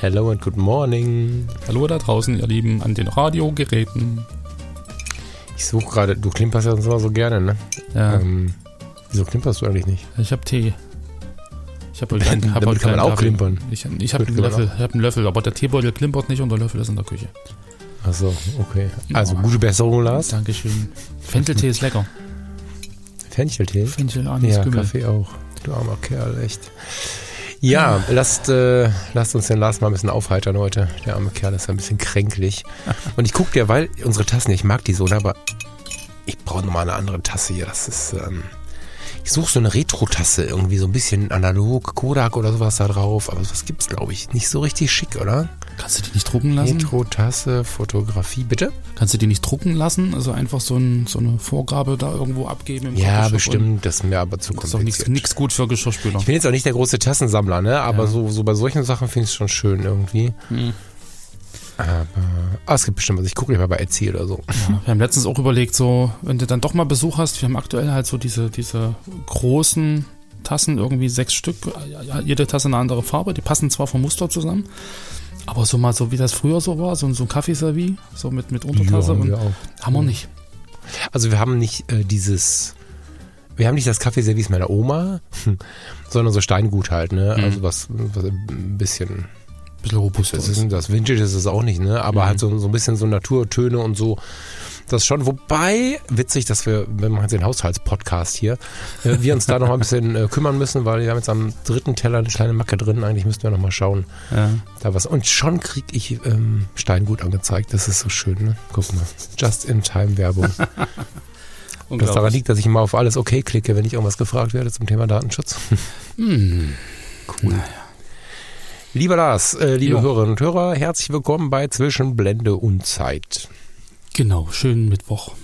Hello and good morning. Hallo da draußen, ihr Lieben, an den Radiogeräten. Ich suche gerade, du klimperst ja sonst immer so gerne, ne? Ja, Ähm, wieso klimperst du eigentlich nicht? ich habe Tee. Ich habe Damit hab kann man auch klimpern. Ich, ich habe Damit einen Löffel, ich hab einen Löffel, aber der Teebeutel klimpert nicht und der Löffel ist in der Küche. Achso, okay. Also Ja. gute Besserung, Lars. Dankeschön. Fencheltee ist lecker. Fencheltee? Fenchel, Anis, Ja, Kümmel. Kaffee auch. Du armer Kerl, echt. Ja, lasst, äh, lasst uns den Lars mal ein bisschen aufheitern heute. Der arme Kerl ist ein bisschen kränklich. Und ich gucke dir, weil unsere Tassen, ich mag die so, ne, aber ich brauche nochmal eine andere Tasse hier. Das ist, ähm, ich suche so eine Retro-Tasse, irgendwie so ein bisschen analog, Kodak oder sowas da drauf. Aber sowas gibt's, glaube ich, nicht so richtig schick, oder? Kannst du die nicht drucken lassen? Retro-Tasse, Fotografie, bitte? Kannst du die nicht drucken lassen? Also einfach so, ein, so eine Vorgabe da irgendwo abgeben im Ja, bestimmt. Das ist mir aber zu und- Das ist doch nichts kompliziert. nichts gut für Geschirrspüler. Ich bin jetzt auch nicht der große Tassensammler, ne? Aber Ja. so, so bei solchen Sachen finde ich es schon schön irgendwie. Hm. Aber ah, es gibt bestimmt was. Ich gucke mal bei Etsy oder so. Ja, wir haben letztens auch überlegt, so, wenn du dann doch mal Besuch hast, wir haben aktuell halt so diese, diese großen Tassen, irgendwie sechs Stück, ja, ja, jede Tasse eine andere Farbe, die passen zwar vom Muster zusammen, aber so mal so, wie das früher so war, so, so ein Kaffeeservie, so mit, mit Untertasse, haben und wir auch. haben wir nicht. Also wir haben nicht äh, dieses, wir haben nicht das Kaffeeservice meiner Oma, sondern so Steingut halt, ne? Mhm. Also was, was ein bisschen, bisschen robuster das ist. das Vintage ist es auch nicht, ne? Aber Mhm. halt so, so ein bisschen so Naturtöne und so. Das schon, wobei, witzig, dass wir, wir machen jetzt den Haushaltspodcast hier, äh, wir uns da noch ein bisschen äh, kümmern müssen, weil wir haben jetzt am dritten Teller eine kleine Macke drin. Eigentlich müssten wir noch mal schauen, Ja. da was. Und schon krieg ich ähm, Steingut angezeigt. Das ist so schön, ne? Guck mal. Just-in-Time-Werbung. Das daran liegt, dass ich immer auf alles okay klicke, wenn ich irgendwas gefragt werde zum Thema Datenschutz. Hm. Cool. Lieber Lars, äh, liebe Jo. Hörerinnen und Hörer, herzlich willkommen bei Zwischen Blende und Zeit. Genau, schönen Mittwoch.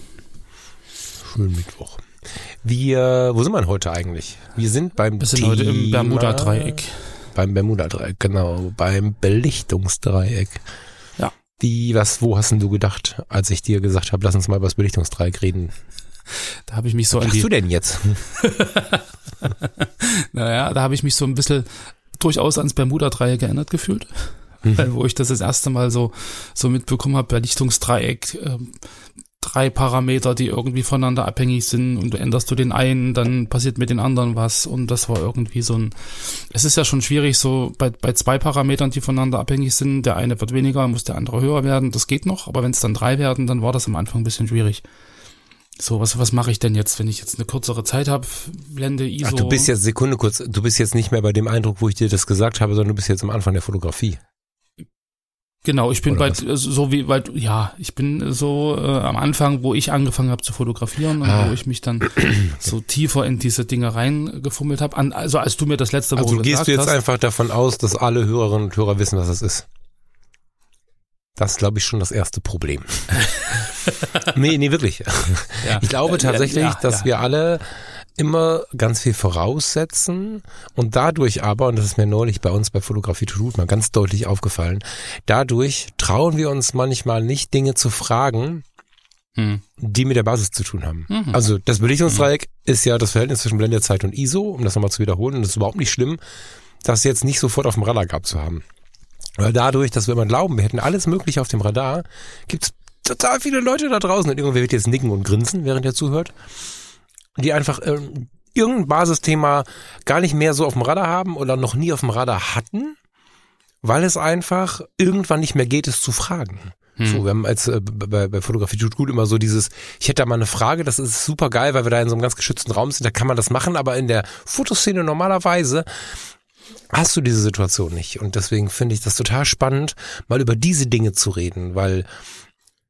Schönen Mittwoch. Wir, wo sind wir denn heute eigentlich? Wir sind beim Wir sind heute im Thema- Bermuda-Dreieck. Beim Bermuda-Dreieck, genau. Beim Belichtungsdreieck. Ja. Wie, was, wo hast denn du gedacht, als ich dir gesagt habe, lass uns mal über das Belichtungsdreieck reden? Da habe ich mich so an Was die, machst du denn jetzt? naja, da habe ich mich so ein bisschen durchaus ans Bermuda-Dreieck geändert gefühlt. Mhm. Weil, wo ich das das erste Mal so, so mitbekommen habe, Belichtungsdreieck, ähm, drei Parameter, die irgendwie voneinander abhängig sind und du änderst du den einen, dann passiert mit den anderen was und das war irgendwie so ein, es ist ja schon schwierig so bei, bei zwei Parametern, die voneinander abhängig sind, der eine wird weniger, muss der andere höher werden, das geht noch, aber wenn es dann drei werden, dann war das am Anfang ein bisschen schwierig. So, was, was mache ich denn jetzt, wenn ich jetzt eine kürzere Zeit habe, blende ISO. Ach, du bist jetzt, Sekunde kurz, du bist jetzt nicht mehr bei dem Eindruck, wo ich dir das gesagt habe, sondern du bist jetzt am Anfang der Fotografie. Genau, ich bin Oder bei was? so wie weil ja, ich bin so äh, am Anfang, wo ich angefangen habe zu fotografieren und Ah. wo ich mich dann so tiefer in diese Dinge reingefummelt habe. Also als du mir das letzte Woche Also gehst gesagt du jetzt hast, einfach davon aus, dass alle Hörerinnen und Hörer wissen, was das ist? Das ist, glaube ich, schon das erste Problem. nee, nee, wirklich. ja, Ich glaube tatsächlich, ja, dass ja. wir alle immer ganz viel voraussetzen und dadurch aber, und das ist mir neulich bei uns bei Fotografie to mal ganz deutlich aufgefallen, dadurch trauen wir uns manchmal nicht Dinge zu fragen, Hm. die mit der Basis zu tun haben. Mhm. Also das Belichtungsdreieck ist ja das Verhältnis zwischen Blendezeit und ISO, um das nochmal zu wiederholen. Und es ist überhaupt nicht schlimm, das jetzt nicht sofort auf dem Radar gehabt zu haben. Weil dadurch, dass wir immer glauben, wir hätten alles Mögliche auf dem Radar, gibt's total viele Leute da draußen und irgendwer wird jetzt nicken und grinsen, während er zuhört, die einfach ähm, irgendein Basisthema gar nicht mehr so auf dem Radar haben oder noch nie auf dem Radar hatten, weil es einfach irgendwann nicht mehr geht, es zu fragen. Hm. So, wir haben als äh, bei, bei Fotografie tut gut immer so dieses, ich hätte da mal eine Frage, das ist super geil, weil wir da in so einem ganz geschützten Raum sind, da kann man das machen, aber in der Fotoszene normalerweise hast du diese Situation nicht. Und deswegen finde ich das total spannend, mal über diese Dinge zu reden, weil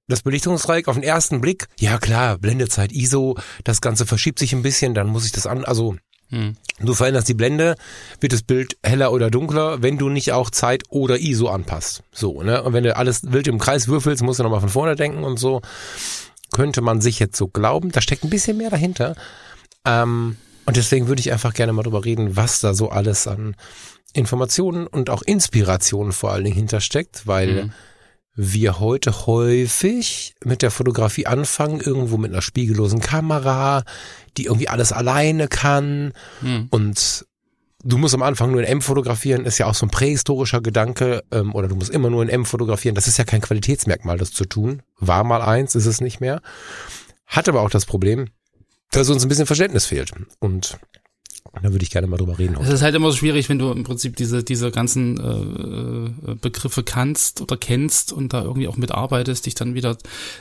das Belichtungsdreieck auf den ersten Blick, ja klar, Blendezeit, ISO, das Ganze verschiebt sich ein bisschen, dann muss ich das an, also Hm. Du veränderst die Blende, wird das Bild heller oder dunkler, wenn du nicht auch Zeit oder ISO anpasst. So, ne? Und wenn du alles wild im Kreis würfelst, musst du nochmal von vorne denken und so. Könnte man sich jetzt so glauben. Da steckt ein bisschen mehr dahinter. Ähm, und deswegen würde ich einfach gerne mal drüber reden, was da so alles an Informationen und auch Inspirationen vor allen Dingen hintersteckt, weil mhm. wir heute häufig mit der Fotografie anfangen, irgendwo mit einer spiegellosen Kamera, die irgendwie alles alleine kann mhm. und du musst am Anfang nur in M fotografieren, ist ja auch so ein prähistorischer Gedanke, ähm, oder du musst immer nur in M fotografieren. Das ist ja kein Qualitätsmerkmal, das zu tun. War mal eins, ist es nicht mehr. Hat aber auch das Problem, dass uns ein bisschen Verständnis fehlt. Und da würde ich gerne mal drüber reden. Es ist halt immer so schwierig, wenn du im Prinzip diese, diese ganzen äh, äh, Begriffe kannst oder kennst und da irgendwie auch mitarbeitest, dich dann wieder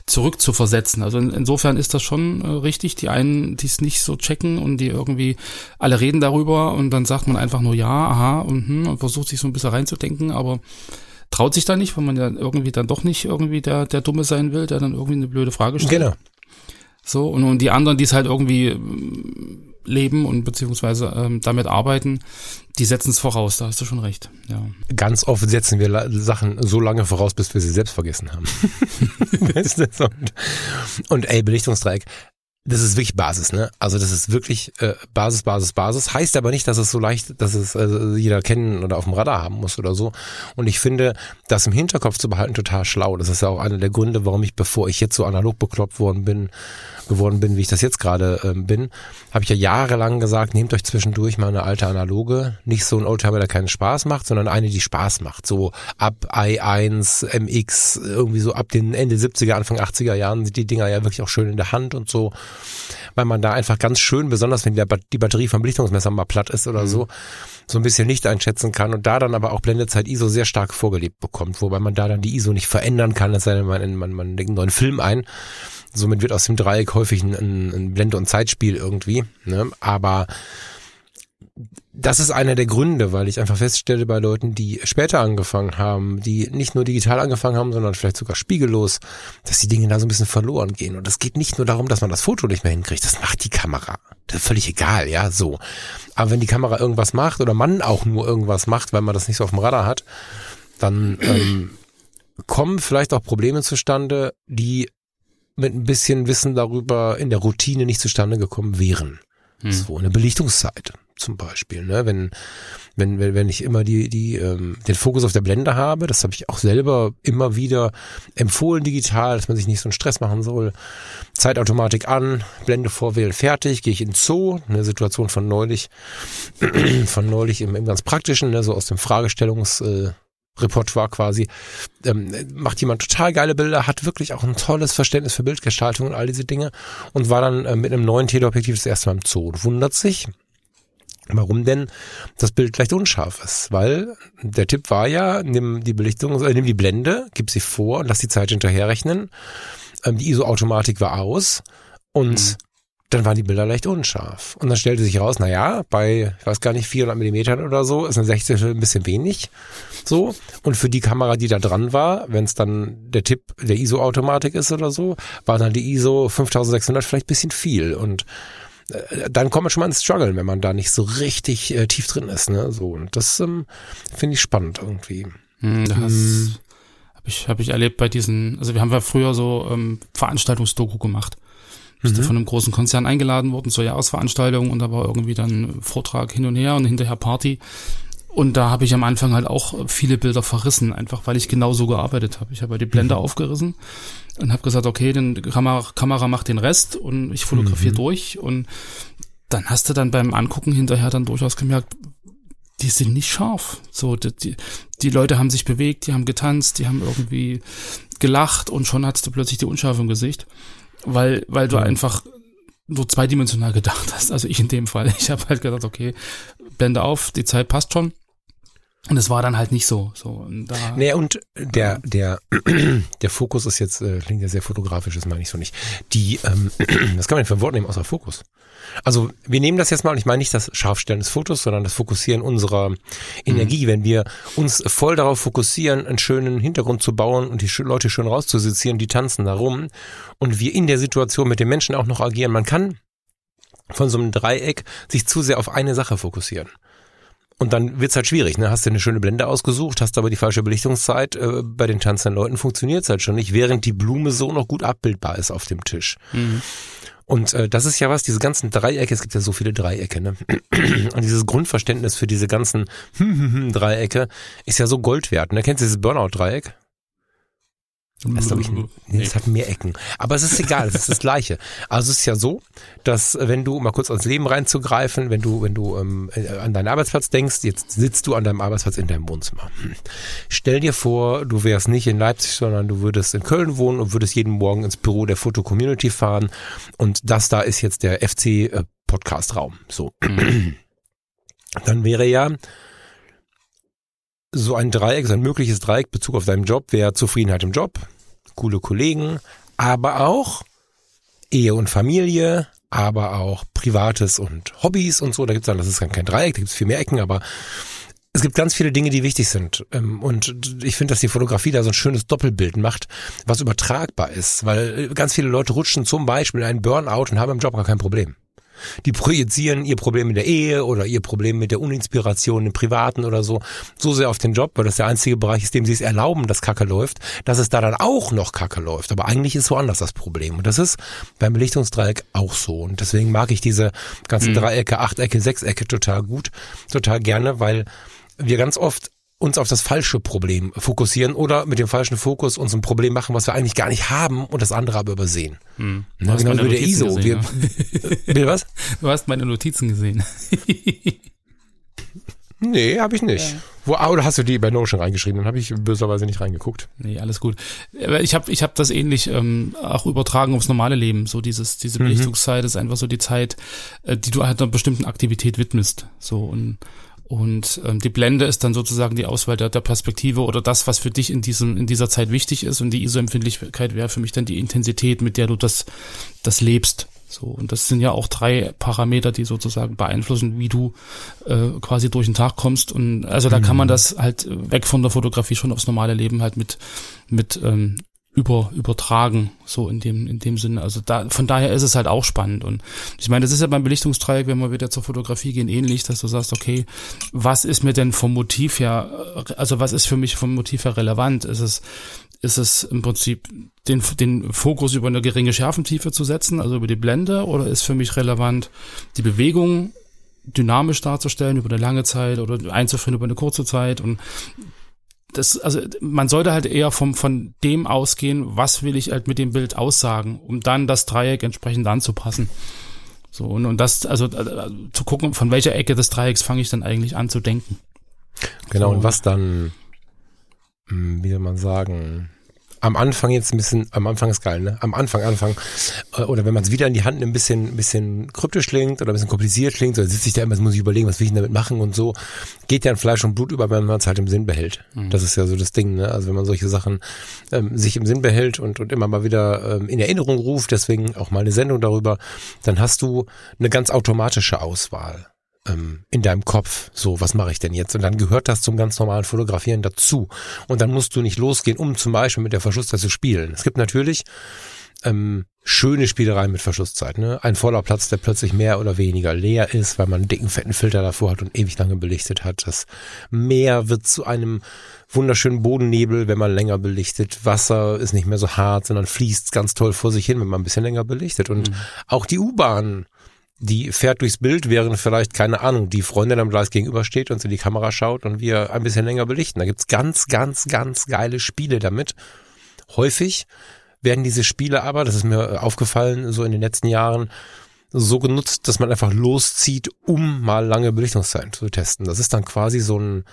zurück zu versetzen. Also in, insofern ist das schon äh, richtig. Die einen, die es nicht so checken und die irgendwie alle reden darüber und dann sagt man einfach nur ja, aha und, hm, und versucht sich so ein bisschen reinzudenken, aber traut sich da nicht, weil man ja irgendwie dann doch nicht irgendwie der, der Dumme sein will, der dann irgendwie eine blöde Frage stellt. Genau. So, und, und die anderen, die es halt irgendwie ähm, leben und beziehungsweise ähm, damit arbeiten, die setzen es voraus, da hast du schon recht. Ja. Ganz oft setzen wir Sachen so lange voraus, bis wir sie selbst vergessen haben. und, und ey, Belichtungsdreieck, das ist wirklich Basis, ne? Also das ist wirklich äh, Basis, Basis, Basis. Heißt aber nicht, dass es so leicht, dass es äh, jeder kennen oder auf dem Radar haben muss oder so. Und ich finde, das im Hinterkopf zu behalten total schlau. Das ist ja auch einer der Gründe, warum ich, bevor ich jetzt so analog bekloppt worden bin, geworden bin, wie ich das jetzt gerade ähm, bin, habe ich ja jahrelang gesagt, nehmt euch zwischendurch mal eine alte Analoge, nicht so ein Oldtimer, der keinen Spaß macht, sondern eine, die Spaß macht. So ab i1, MX, irgendwie so ab den Ende 70er, Anfang 80er Jahren sind die Dinger ja wirklich auch schön in der Hand und so, weil man da einfach ganz schön, besonders wenn die Batterie vom Belichtungsmesser mal platt ist oder mhm. so, so ein bisschen Licht einschätzen kann und da dann aber auch Blendezeit ISO sehr stark vorgelebt bekommt, wobei man da dann die ISO nicht verändern kann, es sei denn, man, man, man legt einen neuen Film ein Somit wird aus dem Dreieck häufig ein, ein Blende- und Zeitspiel irgendwie. Ne? Aber das ist einer der Gründe, weil ich einfach feststelle bei Leuten, die später angefangen haben, die nicht nur digital angefangen haben, sondern vielleicht sogar spiegellos, dass die Dinge da so ein bisschen verloren gehen. Und es geht nicht nur darum, dass man das Foto nicht mehr hinkriegt. Das macht die Kamera. Das ist völlig egal, ja, so. Aber wenn die Kamera irgendwas macht oder man auch nur irgendwas macht, weil man das nicht so auf dem Radar hat, dann ähm, kommen vielleicht auch Probleme zustande, die mit ein bisschen Wissen darüber in der Routine nicht zustande gekommen wären. Hm. So eine Belichtungszeit zum Beispiel, ne? Wenn wenn wenn, wenn ich immer die die ähm, den Fokus auf der Blende habe, das habe ich auch selber immer wieder empfohlen digital, dass man sich nicht so einen Stress machen soll. Zeitautomatik an, Blende vorwählen, fertig, gehe ich in Zoo, eine Situation von neulich von neulich im, im ganz praktischen, ne, so aus dem Fragestellungs äh, Repertoire quasi, ähm, macht jemand total geile Bilder, hat wirklich auch ein tolles Verständnis für Bildgestaltung und all diese Dinge und war dann äh, mit einem neuen Teleobjektiv das erste Mal im Zoo und wundert sich, warum denn das Bild leicht unscharf ist. Weil der Tipp war ja, nimm die Belichtung, äh, nimm die Blende, gib sie vor und lass die Zeit hinterherrechnen. Ähm, die ISO-Automatik war aus und mhm dann waren die Bilder leicht unscharf. Und dann stellte sich raus, na ja, bei, ich weiß gar nicht, 400 Millimetern oder so, ist eine 16 ein bisschen wenig. So. Und für die Kamera, die da dran war, wenn es dann der Tipp der ISO-Automatik ist oder so, war dann die ISO 5600 vielleicht bisschen viel. Und dann kommt man schon mal ins Struggle, wenn man da nicht so richtig äh, tief drin ist. Ne? So. Und das ähm, finde ich spannend irgendwie. Das hm. habe ich, hab ich erlebt bei diesen, also wir haben ja früher so ähm, Veranstaltungsdoku gemacht. Bist mhm. von einem großen Konzern eingeladen worden zur Jahresveranstaltung und da war irgendwie dann Vortrag hin und her und hinterher Party. Und da habe ich am Anfang halt auch viele Bilder verrissen, einfach weil ich genau so gearbeitet habe. Ich habe halt die Blende mhm. aufgerissen und habe gesagt, okay, dann Kamera, Kamera macht den Rest und ich fotografiere mhm. durch. Und dann hast du dann beim Angucken hinterher dann durchaus gemerkt, die sind nicht scharf. So, die, die Leute haben sich bewegt, die haben getanzt, die haben irgendwie gelacht und schon hattest du plötzlich die Unscharfe im Gesicht weil, weil du einfach nur zweidimensional gedacht hast. Also ich in dem Fall. Ich habe halt gedacht, okay, Blende auf, die Zeit passt schon. Und es war dann halt nicht so. so und da, nee, und der, der, der Fokus ist jetzt, äh, klingt ja sehr fotografisch, das meine ich so nicht. Die, ähm, das kann man nicht für Wort nehmen, außer Fokus. Also wir nehmen das jetzt mal, und ich meine nicht das Scharfstellen des Fotos, sondern das Fokussieren unserer Energie. Mhm. Wenn wir uns voll darauf fokussieren, einen schönen Hintergrund zu bauen und die Leute schön rauszusizieren, die tanzen da rum und wir in der Situation mit den Menschen auch noch agieren, man kann von so einem Dreieck sich zu sehr auf eine Sache fokussieren. Und dann wird's halt schwierig. Ne? Hast du eine schöne Blende ausgesucht, hast aber die falsche Belichtungszeit. Äh, bei den tanzenden Leuten funktioniert's halt schon nicht, während die Blume so noch gut abbildbar ist auf dem Tisch. Mhm. Und äh, das ist ja was, diese ganzen Dreiecke, es gibt ja so viele Dreiecke, ne? Und dieses Grundverständnis für diese ganzen Dreiecke ist ja so Gold wert. Ne? Kennst du dieses Burnout-Dreieck? Das, ich, nee, das hat mehr Ecken. Aber es ist egal, es ist das Gleiche. Also es ist ja so, dass wenn du, mal kurz ans Leben reinzugreifen, wenn du, wenn du ähm, äh, an deinen Arbeitsplatz denkst, jetzt sitzt du an deinem Arbeitsplatz in deinem Wohnzimmer. Hm. Stell dir vor, du wärst nicht in Leipzig, sondern du würdest in Köln wohnen und würdest jeden Morgen ins Büro der Foto Community fahren. Und das da ist jetzt der FC äh, Podcast Raum. So. Dann wäre ja so ein Dreieck, so ein mögliches Dreieck Bezug auf deinen Job wäre Zufriedenheit im Job, coole Kollegen, aber auch Ehe und Familie, aber auch Privates und Hobbys und so. Da gibt's dann, das ist kein Dreieck, da gibt's viel mehr Ecken, aber es gibt ganz viele Dinge, die wichtig sind. Ähm, und ich finde, dass die Fotografie da so ein schönes Doppelbild macht, was übertragbar ist. Weil ganz viele Leute rutschen zum Beispiel in einen Burnout und haben im Job gar kein Problem. Die projizieren ihr Problem in der Ehe oder ihr Problem mit der Uninspiration im Privaten oder so, so sehr auf den Job, weil das der einzige Bereich ist, dem sie es erlauben, dass Kacke läuft, dass es da dann auch noch Kacke läuft. Aber eigentlich ist woanders das Problem. Und das ist beim Belichtungsdreieck auch so. Und deswegen mag ich diese ganzen mhm. Dreiecke, Achtecke, Sechsecke total gut, total gerne, weil wir ganz oft uns auf das falsche Problem fokussieren oder mit dem falschen Fokus uns ein Problem machen, was wir eigentlich gar nicht haben und das andere aber übersehen. Hm. Na, genau wie der ISO. Gesehen, wir, ja. was? Du hast meine Notizen gesehen. nee, habe ich nicht. Ja. Wo, ah, oder hast du die bei Notion reingeschrieben? Dann habe ich böserweise nicht reingeguckt. Nee, alles gut. Ich habe ich hab das ähnlich ähm, auch übertragen aufs normale Leben. So dieses diese mhm. Belichtungszeit ist einfach so die Zeit, äh, die du halt einer bestimmten Aktivität widmest. So und und ähm, die Blende ist dann sozusagen die Auswahl der, der Perspektive oder das, was für dich in diesem in dieser Zeit wichtig ist. Und die ISO-Empfindlichkeit wäre für mich dann die Intensität, mit der du das das lebst. So und das sind ja auch drei Parameter, die sozusagen beeinflussen, wie du äh, quasi durch den Tag kommst. Und also da mhm. kann man mhm. das halt weg von der Fotografie schon aufs normale Leben halt mit mit ähm, über, übertragen, so in dem, in dem Sinne. Also da, von daher ist es halt auch spannend. Und ich meine, das ist ja beim Belichtungsdreieck, wenn wir wieder zur Fotografie gehen, ähnlich, dass du sagst, okay, was ist mir denn vom Motiv her, also was ist für mich vom Motiv her relevant? Ist es, ist es im Prinzip den, den Fokus über eine geringe Schärfentiefe zu setzen, also über die Blende, oder ist für mich relevant, die Bewegung dynamisch darzustellen über eine lange Zeit oder einzuführen über eine kurze Zeit und das, also man sollte halt eher vom, von dem ausgehen, was will ich halt mit dem Bild aussagen, um dann das Dreieck entsprechend anzupassen. So, und, und das, also äh, zu gucken, von welcher Ecke des Dreiecks fange ich dann eigentlich an zu denken. Genau, so. und was dann, hm, wie soll man sagen, am Anfang jetzt ein bisschen, am Anfang ist geil, ne? Am Anfang, Anfang, äh, oder wenn man es wieder in die Hand nimmt, ein bisschen, ein bisschen kryptisch klingt oder ein bisschen kompliziert klingt, oder sitzt sich da immer, muss ich überlegen, was will ich denn damit machen und so, geht ja in Fleisch und Blut über, wenn man es halt im Sinn behält. Mhm. Das ist ja so das Ding, ne? Also wenn man solche Sachen ähm, sich im Sinn behält und, und immer mal wieder ähm, in Erinnerung ruft, deswegen auch mal eine Sendung darüber, dann hast du eine ganz automatische Auswahl ähm, in deinem Kopf. So, was mache ich denn jetzt? Und dann gehört das zum ganz normalen Fotografieren dazu. Und dann musst du nicht losgehen, um zum Beispiel mit der Verschlusszeit zu spielen. Es gibt natürlich ähm, schöne Spielereien mit Verschlusszeit. Ne? Ein voller Platz, der plötzlich mehr oder weniger leer ist, weil man einen dicken, fetten Filter davor hat und ewig lange belichtet hat. Das Meer wird zu einem wunderschönen Bodennebel, wenn man länger belichtet. Wasser ist nicht mehr so hart, sondern fließt ganz toll vor sich hin, wenn man ein bisschen länger belichtet. Und mhm. auch die U-Bahn die fährt durchs Bild, während vielleicht, keine Ahnung, die Freundin am Gleis gegenübersteht und in die Kamera schaut und wir ein bisschen länger belichten. Da gibt's ganz, ganz, ganz geile Spiele damit. Häufig werden diese Spiele aber, das ist mir aufgefallen, so in den letzten Jahren, so genutzt, dass man einfach loszieht, um mal lange Belichtungszeit zu testen. Das ist dann quasi so ein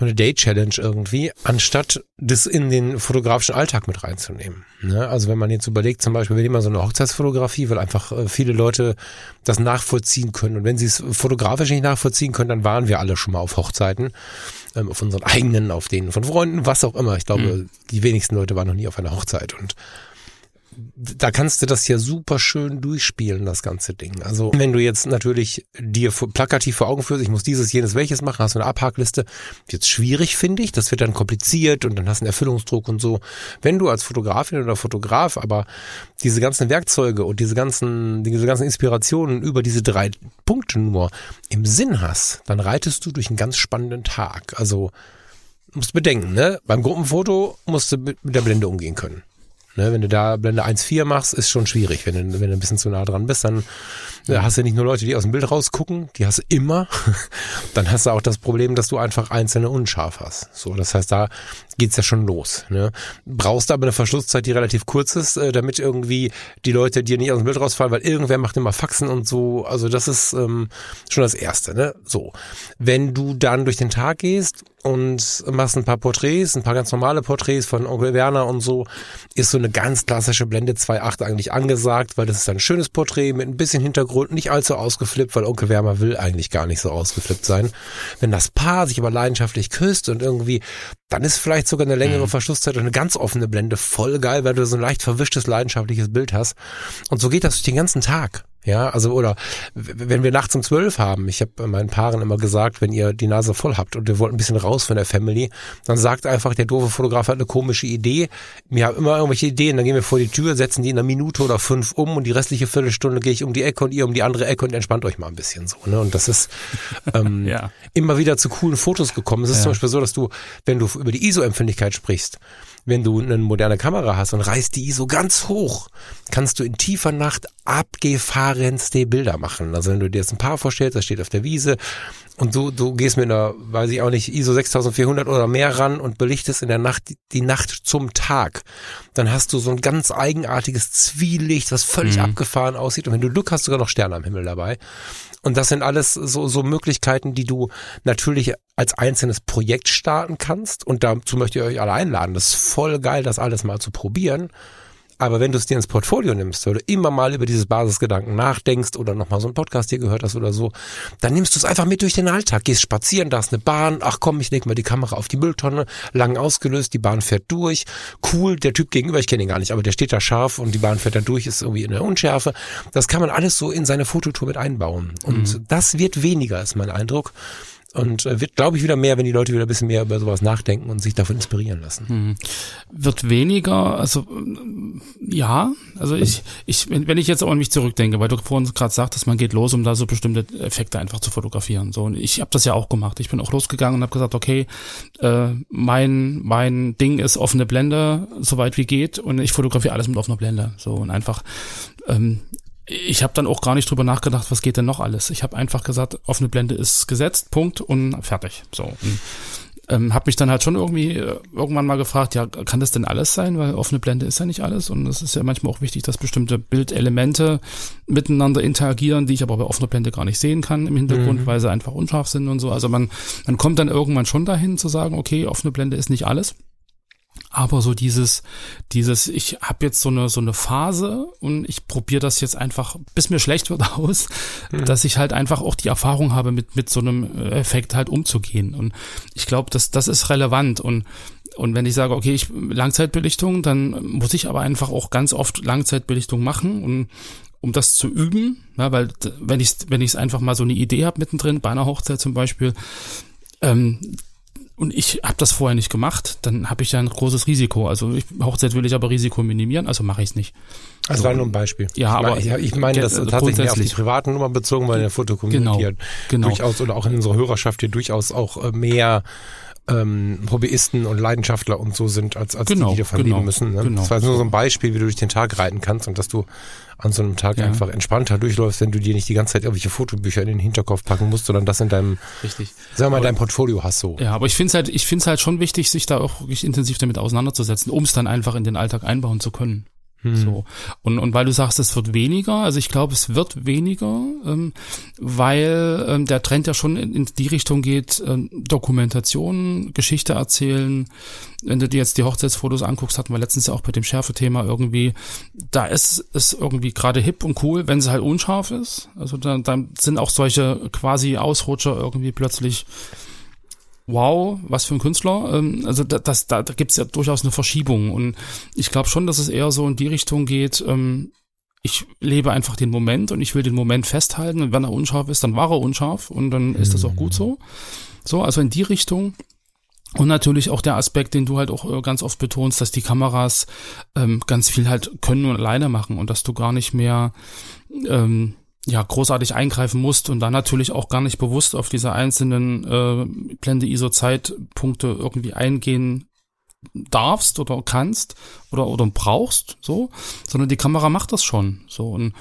so eine Day-Challenge irgendwie, anstatt das in den fotografischen Alltag mit reinzunehmen. Ne? Also wenn man jetzt überlegt, zum Beispiel, wir nehmen mal so eine Hochzeitsfotografie, weil einfach äh, viele Leute das nachvollziehen können. Und wenn sie es fotografisch nicht nachvollziehen können, dann waren wir alle schon mal auf Hochzeiten, ähm, auf unseren eigenen, auf denen von Freunden, was auch immer. Ich glaube, mhm. die wenigsten Leute waren noch nie auf einer Hochzeit. Und da kannst du das ja super schön durchspielen, das ganze Ding. Also wenn du jetzt natürlich dir plakativ vor Augen führst, ich muss dieses, jenes, welches machen, hast du eine Abhakliste, jetzt schwierig, finde ich. Das wird dann kompliziert und dann hast du einen Erfüllungsdruck und so. Wenn du als Fotografin oder Fotograf aber diese ganzen Werkzeuge und diese ganzen, diese ganzen Inspirationen über diese drei Punkte nur im Sinn hast, dann reitest du durch einen ganz spannenden Tag. Also musst bedenken, ne? Beim Gruppenfoto musst du mit der Blende umgehen können. Ne, wenn du da Blende 1.4 machst, ist schon schwierig. Wenn du, wenn du ein bisschen zu nah dran bist, dann ja, hast du nicht nur Leute, die aus dem Bild rausgucken, die hast du immer. dann hast du auch das Problem, dass du einfach einzelne unscharf hast. So, das heißt, da geht's ja schon los. Ne? Brauchst aber eine Verschlusszeit, die relativ kurz ist, äh, damit irgendwie die Leute dir nicht aus dem Bild rausfallen, weil irgendwer macht immer Faxen und so. Also das ist ähm, schon das Erste. Ne? So, wenn du dann durch den Tag gehst und machst ein paar Porträts, ein paar ganz normale Porträts von Onkel Werner und so, ist so eine ganz klassische Blende 2.8 eigentlich angesagt, weil das ist ein schönes Porträt mit ein bisschen Hintergrund, nicht allzu ausgeflippt, weil Onkel Werner will eigentlich gar nicht so ausgeflippt sein. Wenn das Paar sich aber leidenschaftlich küsst und irgendwie, dann ist vielleicht sogar eine längere mhm. Verschlusszeit und eine ganz offene Blende voll geil, weil du so ein leicht verwischtes, leidenschaftliches Bild hast. Und so geht das den ganzen Tag. Ja, also oder wenn wir nachts um zwölf haben, ich habe meinen Paaren immer gesagt, wenn ihr die Nase voll habt und ihr wollt ein bisschen raus von der Family, dann sagt einfach, der doofe Fotograf hat eine komische Idee. Wir haben immer irgendwelche Ideen, dann gehen wir vor die Tür, setzen die in einer Minute oder fünf um und die restliche Viertelstunde gehe ich um die Ecke und ihr um die andere Ecke und entspannt euch mal ein bisschen so. Ne? Und das ist ähm, ja. immer wieder zu coolen Fotos gekommen. Es ist ja. zum Beispiel so, dass du, wenn du über die ISO-Empfindlichkeit sprichst, wenn du eine moderne Kamera hast und reißt die ISO ganz hoch, kannst du in tiefer Nacht abgefahrenste Bilder machen. Also wenn du dir jetzt ein Paar vorstellst, das steht auf der Wiese und du, du gehst mit einer, weiß ich auch nicht, ISO 6400 oder mehr ran und belichtest in der Nacht die Nacht zum Tag, dann hast du so ein ganz eigenartiges Zwielicht, was völlig mhm. abgefahren aussieht und wenn du Glück hast, sogar noch Sterne am Himmel dabei. Und das sind alles so, so Möglichkeiten, die du natürlich als einzelnes Projekt starten kannst. Und dazu möchte ich euch alle einladen. Das ist voll geil, das alles mal zu probieren. Aber wenn du es dir ins Portfolio nimmst, weil du immer mal über dieses Basisgedanken nachdenkst oder nochmal so einen Podcast hier gehört hast oder so, dann nimmst du es einfach mit durch den Alltag. Gehst spazieren, da ist eine Bahn, ach komm, ich leg mal die Kamera auf die Mülltonne, lang ausgelöst, die Bahn fährt durch. Cool, der Typ gegenüber, ich kenne ihn gar nicht, aber der steht da scharf und die Bahn fährt da durch, ist irgendwie in der Unschärfe. Das kann man alles so in seine Fototour mit einbauen. Und mhm. das wird weniger, ist mein Eindruck. Und äh, wird, glaube ich, wieder mehr, wenn die Leute wieder ein bisschen mehr über sowas nachdenken und sich davon inspirieren lassen. Hm. Wird weniger, also ja, also ich, ich, wenn ich jetzt auch an mich zurückdenke, weil du vorhin gerade sagtest, man geht los, um da so bestimmte Effekte einfach zu fotografieren. So, und ich habe das ja auch gemacht. Ich bin auch losgegangen und habe gesagt, okay, äh, mein mein Ding ist offene Blende, soweit wie geht, und ich fotografiere alles mit offener Blende. So und einfach ähm, ich habe dann auch gar nicht drüber nachgedacht, was geht denn noch alles. Ich habe einfach gesagt, offene Blende ist gesetzt, Punkt und fertig. So. Und, ähm, habe mich dann halt schon irgendwie äh, irgendwann mal gefragt, ja, kann das denn alles sein? Weil offene Blende ist ja nicht alles und es ist ja manchmal auch wichtig, dass bestimmte Bildelemente miteinander interagieren, die ich aber bei offener Blende gar nicht sehen kann im Hintergrund, mhm. weil sie einfach unscharf sind und so. Also man, man kommt dann irgendwann schon dahin zu sagen, okay, offene Blende ist nicht alles. Aber so dieses, dieses, ich habe jetzt so eine so eine Phase und ich probiere das jetzt einfach, bis mir schlecht wird aus, mhm. dass ich halt einfach auch die Erfahrung habe, mit mit so einem Effekt halt umzugehen. Und ich glaube, dass das ist relevant und und wenn ich sage, okay, ich Langzeitbelichtung, dann muss ich aber einfach auch ganz oft Langzeitbelichtung machen und um das zu üben, ja, weil wenn ich wenn ich es einfach mal so eine Idee habe mittendrin bei einer Hochzeit zum Beispiel, ähm, und ich habe das vorher nicht gemacht, dann habe ich ja ein großes Risiko. Also ich, Hochzeit will ich aber Risiko minimieren, also mache ich es nicht. Das also, war nur ein Beispiel. Ja, aber ich, ich meine das also tatsächlich auf die privaten Nummer bezogen, weil in der Fotocommunity genau, genau. durchaus oder auch in unserer Hörerschaft hier durchaus auch äh, mehr ähm, Hobbyisten und Leidenschaftler und so sind, als, als genau, die, die davon genau, leben müssen. Ne? Genau. Das war nur so ein Beispiel, wie du durch den Tag reiten kannst und dass du an so einem Tag ja. einfach entspannter durchläufst, wenn du dir nicht die ganze Zeit irgendwelche Fotobücher in den Hinterkopf packen musst, sondern das in deinem, Richtig. sag mal, aber, deinem Portfolio hast so. Ja, aber ich finde es halt, ich finde es halt schon wichtig, sich da auch wirklich intensiv damit auseinanderzusetzen, um es dann einfach in den Alltag einbauen zu können. Hm. So. Und, und weil du sagst, es wird weniger, also ich glaube, es wird weniger, ähm, weil ähm, der Trend ja schon in, in die Richtung geht, ähm, Dokumentation, Geschichte erzählen. Wenn du dir jetzt die Hochzeitsfotos anguckst, hatten wir letztens ja auch bei dem Schärfe-Thema irgendwie, da ist es irgendwie gerade hip und cool, wenn sie halt unscharf ist. Also da, da sind auch solche quasi Ausrutscher irgendwie plötzlich wow, was für ein Künstler. Ähm, also da, das, da, da gibt es ja durchaus eine Verschiebung. Und ich glaube schon, dass es eher so in die Richtung geht, ähm, ich lebe einfach den Moment und ich will den Moment festhalten. Und wenn er unscharf ist, dann war er unscharf und dann ist das auch gut so. So, also in die Richtung. Und natürlich auch der Aspekt, den du halt auch äh, ganz oft betonst, dass die Kameras ähm, ganz viel halt können und alleine machen und dass du gar nicht mehr ähm, ja großartig eingreifen musst und dann natürlich auch gar nicht bewusst auf diese einzelnen äh, Blende ISO Zeitpunkte irgendwie eingehen darfst oder kannst oder oder brauchst so, sondern die Kamera macht das schon so. Und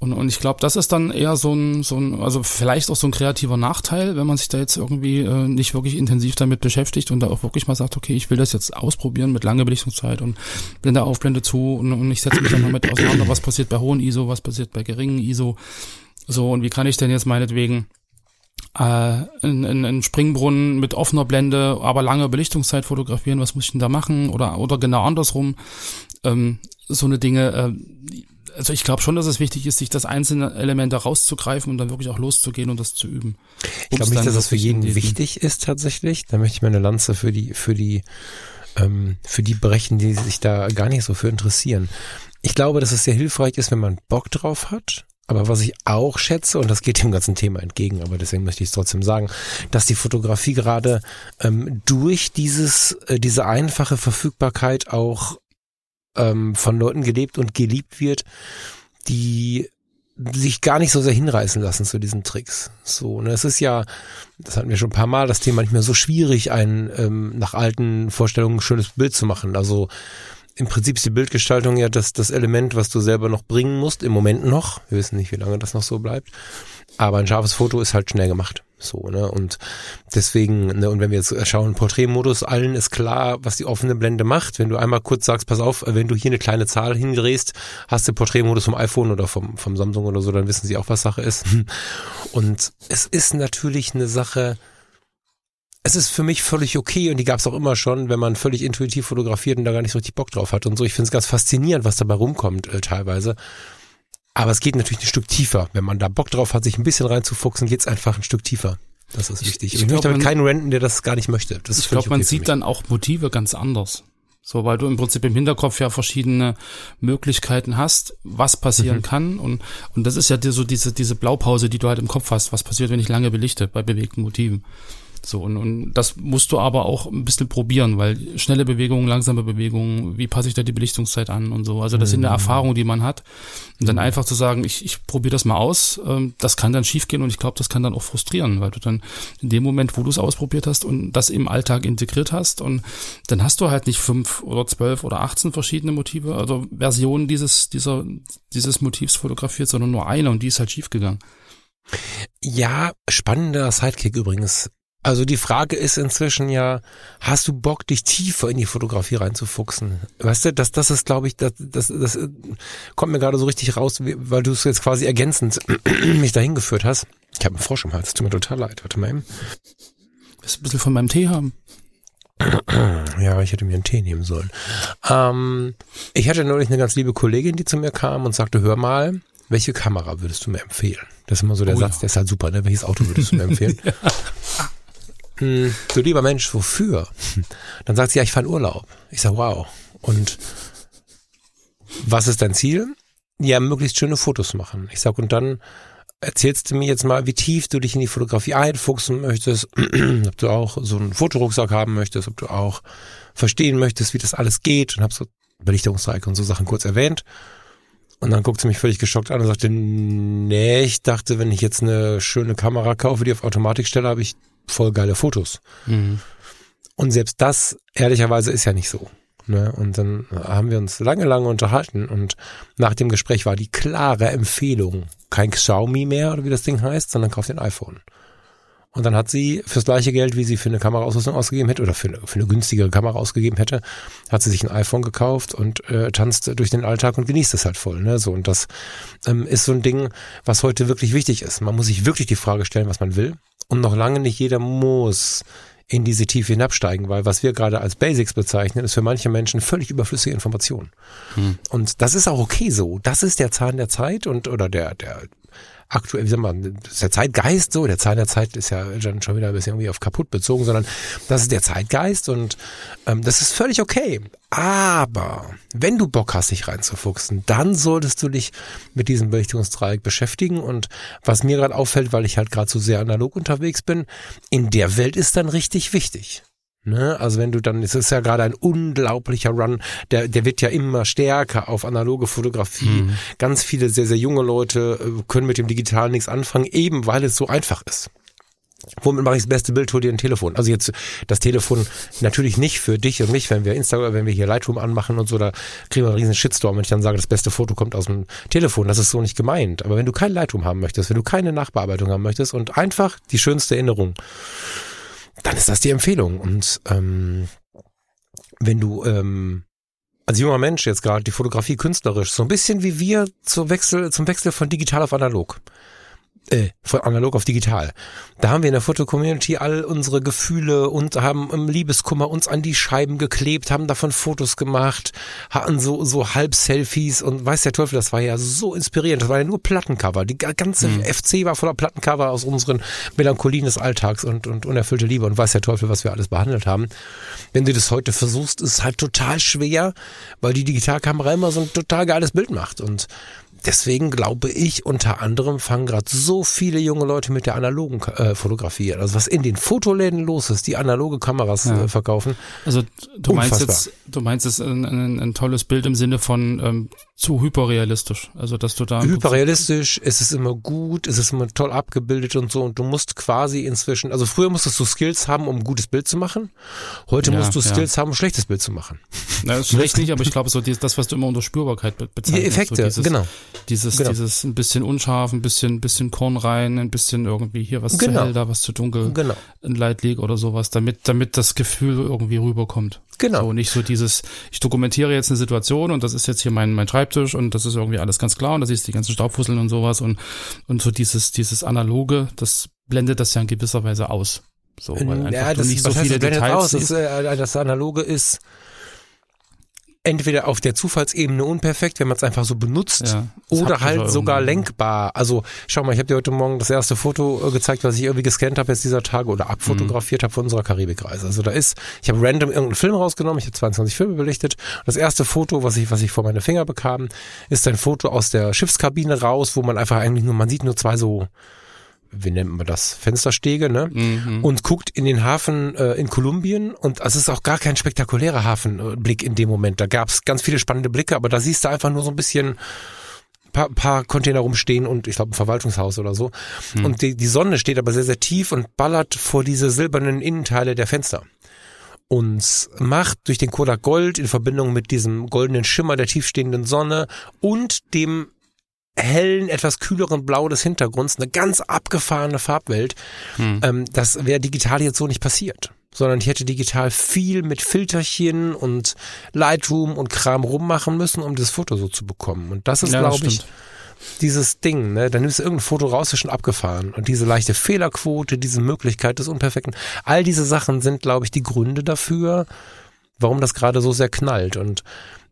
und, und ich glaube, das ist dann eher so ein, so ein, also vielleicht auch so ein kreativer Nachteil, wenn man sich da jetzt irgendwie äh, nicht wirklich intensiv damit beschäftigt und da auch wirklich mal sagt, okay, ich will das jetzt ausprobieren mit langer Belichtungszeit und Blende auf, Blende zu und, und ich setze mich dann mal mit auseinander, was passiert bei hohen ISO, was passiert bei geringen ISO. So, und wie kann ich denn jetzt meinetwegen äh, einen, einen Springbrunnen mit offener Blende, aber lange Belichtungszeit fotografieren, was muss ich denn da machen? Oder, oder genau andersrum. Ähm, so eine Dinge, äh, also ich glaube schon, dass es wichtig ist, sich das einzelne Elemente rauszugreifen und dann wirklich auch loszugehen und das zu üben. Ich glaube nicht, dass das für jeden wichtig ist tatsächlich. Da möchte ich meine Lanze für die, für die, ähm, für die brechen, die sich da gar nicht so für interessieren. Ich glaube, dass es sehr hilfreich ist, wenn man Bock drauf hat. Aber was ich auch schätze, und das geht dem ganzen Thema entgegen, aber deswegen möchte ich es trotzdem sagen, dass die Fotografie gerade ähm, durch dieses, äh, diese einfache Verfügbarkeit auch ähm, von Leuten gelebt und geliebt wird, die sich gar nicht so sehr hinreißen lassen zu diesen Tricks. So, ne, es ist ja, das hatten wir schon ein paar Mal, das Thema nicht mehr so schwierig, ein ähm, nach alten Vorstellungen schönes Bild zu machen. Also im Prinzip ist die Bildgestaltung ja das, das Element, was du selber noch bringen musst, im Moment noch. Wir wissen nicht, wie lange das noch so bleibt. Aber ein scharfes Foto ist halt schnell gemacht. So, ne? Und deswegen, ne, und wenn wir jetzt schauen, Porträtmodus, allen ist klar, was die offene Blende macht. Wenn du einmal kurz sagst, pass auf, wenn du hier eine kleine Zahl hingedrehst, hast du Porträtmodus vom iPhone oder vom, vom Samsung oder so, dann wissen sie auch, was Sache ist. Und es ist natürlich eine Sache, es ist für mich völlig okay und die gab es auch immer schon, wenn man völlig intuitiv fotografiert und da gar nicht so richtig Bock drauf hat und so. Ich finde es ganz faszinierend, was dabei rumkommt äh, teilweise. Aber es geht natürlich ein Stück tiefer. Wenn man da Bock drauf hat, sich ein bisschen reinzufuchsen, geht's einfach ein Stück tiefer. Das ist wichtig. Ich, ich, ich möchte damit keinen renten, der das gar nicht möchte. Das ich glaube, man okay sieht dann auch Motive ganz anders. So, weil du im Prinzip im Hinterkopf ja verschiedene Möglichkeiten hast, was passieren mhm. kann. Und, und das ist ja so diese, diese Blaupause, die du halt im Kopf hast. Was passiert, wenn ich lange belichte bei bewegten Motiven? So, und, und das musst du aber auch ein bisschen probieren, weil schnelle Bewegungen, langsame Bewegungen, wie passe ich da die Belichtungszeit an und so. Also das sind eine mhm. Erfahrung, die man hat. Und dann mhm. einfach zu sagen, ich, ich probiere das mal aus, ähm, das kann dann schiefgehen und ich glaube, das kann dann auch frustrieren, weil du dann in dem Moment, wo du es ausprobiert hast und das im Alltag integriert hast und dann hast du halt nicht fünf oder zwölf oder achtzehn verschiedene Motive, also Versionen dieses, dieser, dieses Motivs fotografiert, sondern nur eine und die ist halt schiefgegangen. Ja, spannender Sidekick übrigens. Also die Frage ist inzwischen ja, hast du Bock, dich tiefer in die Fotografie reinzufuchsen? Weißt du, das, das ist, glaube ich, das, das, das kommt mir gerade so richtig raus, weil du es jetzt quasi ergänzend mich dahin geführt hast. Ich habe einen Frosch im Hals, tut mir total leid. Warte mal eben. Willst du ein bisschen von meinem Tee haben? Ja, ich hätte mir einen Tee nehmen sollen. Ähm, ich hatte neulich eine ganz liebe Kollegin, die zu mir kam und sagte, hör mal, welche Kamera würdest du mir empfehlen? Das ist immer so der oh, Satz, ja. der ist halt super, ne? Welches Auto würdest du mir empfehlen? ja hm, du lieber Mensch, wofür? Dann sagt sie, ja, ich fahre Urlaub. Ich sag, wow. Und was ist dein Ziel? Ja, möglichst schöne Fotos machen. Ich sag, und dann erzählst du mir jetzt mal, wie tief du dich in die Fotografie einfuchsen möchtest, ob du auch so einen Fotorucksack haben möchtest, ob du auch verstehen möchtest, wie das alles geht und hab so Belichtungsdreieck und so Sachen kurz erwähnt. Und dann guckt sie mich völlig geschockt an und sagte, nee, ich dachte, wenn ich jetzt eine schöne Kamera kaufe, die auf Automatik stelle, habe ich voll geile Fotos. Mhm. Und selbst das, ehrlicherweise, ist ja nicht so. Ne? Und dann haben wir uns lange, lange unterhalten und nach dem Gespräch war die klare Empfehlung, kein Xiaomi mehr oder wie das Ding heißt, sondern kauft den iPhone. Und dann hat sie fürs gleiche Geld, wie sie für eine Kameraausrüstung ausgegeben hätte oder für eine, für eine günstigere Kamera ausgegeben hätte, hat sie sich ein iPhone gekauft und äh, tanzt durch den Alltag und genießt es halt voll. Ne? So und das ähm, ist so ein Ding, was heute wirklich wichtig ist. Man muss sich wirklich die Frage stellen, was man will. Und noch lange nicht jeder muss in diese Tiefe hinabsteigen, weil was wir gerade als Basics bezeichnen, ist für manche Menschen völlig überflüssige Information. Hm. Und das ist auch okay so. Das ist der Zahn der Zeit und oder der der aktuell, wie sag mal, das ist der Zeitgeist so, der Zeit der Zeit ist ja schon wieder ein bisschen irgendwie auf kaputt bezogen, sondern das ist der Zeitgeist und ähm, das ist völlig okay. Aber wenn du Bock hast, dich reinzufuchsen, dann solltest du dich mit diesem Belichtungsdreieck beschäftigen und was mir gerade auffällt, weil ich halt gerade so sehr analog unterwegs bin, in der Welt ist dann richtig wichtig. Ne? Also wenn du dann, es ist ja gerade ein unglaublicher Run, der, der wird ja immer stärker auf analoge Fotografie. Mhm. Ganz viele sehr, sehr junge Leute äh, können mit dem Digitalen nichts anfangen, eben weil es so einfach ist. Womit mache ich das beste Bild? Hol dir ein Telefon. Also jetzt das Telefon natürlich nicht für dich und mich, wenn wir Instagram, wenn wir hier Lightroom anmachen und so, da kriegen wir einen riesen Shitstorm, wenn ich dann sage, das beste Foto kommt aus dem Telefon. Das ist so nicht gemeint. Aber wenn du kein Lightroom haben möchtest, wenn du keine Nachbearbeitung haben möchtest und einfach die schönste Erinnerung, dann ist das die Empfehlung. Und ähm, wenn du ähm, als junger Mensch jetzt gerade die Fotografie künstlerisch, so ein bisschen wie wir zum Wechsel, zum Wechsel von digital auf analog äh, von analog auf digital. Da haben wir in der Foto-Community all unsere Gefühle und haben im Liebeskummer uns an die Scheiben geklebt, haben davon Fotos gemacht, hatten so, so Halb-Selfies und weiß der Teufel, das war ja so inspirierend. Das war ja nur Plattencover. Die ganze mhm. FC war voller Plattencover aus unseren Melancholien des Alltags und, und unerfüllte Liebe und weiß der Teufel, was wir alles behandelt haben. Wenn du das heute versuchst, ist es halt total schwer, weil die Digitalkamera immer so ein total geiles Bild macht und deswegen glaube ich, unter anderem fangen gerade so viele junge Leute mit der analogen äh, Fotografie an. Also was in den Fotoläden los ist, die analoge Kameras ja. äh, verkaufen. Also du Unfassbar. meinst jetzt, du meinst es ein, ein, ein, tolles Bild im Sinne von ähm, zu hyperrealistisch. Also dass du da hyperrealistisch, es ist immer gut, es ist immer toll abgebildet und so. Und du musst quasi inzwischen, also früher musstest du Skills haben, um ein gutes Bild zu machen. Heute ja, musst du Skills ja. haben, um ein schlechtes Bild zu machen. Na, das schlecht nicht, aber ich glaube so das, was du immer unter Spürbarkeit bezeichnest. Die Effekte, so dieses, genau. Dieses, genau. dieses ein bisschen unscharf, ein bisschen, bisschen Korn rein, ein bisschen irgendwie hier was genau. zu hell, da was zu dunkel, genau. ein Leak oder sowas, damit, damit das Gefühl irgendwie rüberkommt. Genau. So nicht so dieses, ich dokumentiere jetzt eine Situation und das ist jetzt hier mein, mein Schreibtisch und das ist irgendwie alles ganz klar und da siehst du die ganzen Staubfusseln und sowas und, und so dieses, dieses analoge, das blendet das ja in gewisser Weise aus. So, weil einfach ja, das, nicht so viele Details aus. Das, äh, das Analoge ist, entweder auf der Zufallsebene unperfekt, wenn man es einfach so benutzt, ja, oder halt sogar lenkbar. Also schau mal, ich habe dir heute Morgen das erste Foto äh, gezeigt, was ich irgendwie gescannt habe jetzt dieser Tage oder abfotografiert mhm. habe von unserer Karibikreise. Also da ist, ich habe random irgendeinen Film rausgenommen, ich habe 22 Filme belichtet. Das erste Foto, was ich, was ich vor meine Finger bekam, ist ein Foto aus der Schiffskabine raus, wo man einfach eigentlich nur, man sieht nur zwei so wie nennt man das, Fensterstege, ne? Mhm. Und guckt in den Hafen äh, in Kolumbien und es ist auch gar kein spektakulärer Hafenblick in dem Moment. Da gab es ganz viele spannende Blicke, aber da siehst du einfach nur so ein bisschen paar, paar Container rumstehen und ich glaube ein Verwaltungshaus oder so. Mhm. Und die, die Sonne steht aber sehr, sehr tief und ballert vor diese silbernen Innenteile der Fenster und macht durch den Kodak Gold in Verbindung mit diesem goldenen Schimmer der tiefstehenden Sonne und dem hellen, etwas kühleren Blau des Hintergrunds, eine ganz abgefahrene Farbwelt. Hm. Ähm, das wäre digital jetzt so nicht passiert. Sondern ich hätte digital viel mit Filterchen und Lightroom und Kram rummachen müssen, um das Foto so zu bekommen. Und das ist, ja, glaube ich, dieses Ding, ne? Dann nimmst du irgendein Foto raus, ist schon abgefahren. Und diese leichte Fehlerquote, diese Möglichkeit des Unperfekten, all diese Sachen sind, glaube ich, die Gründe dafür, warum das gerade so sehr knallt. Und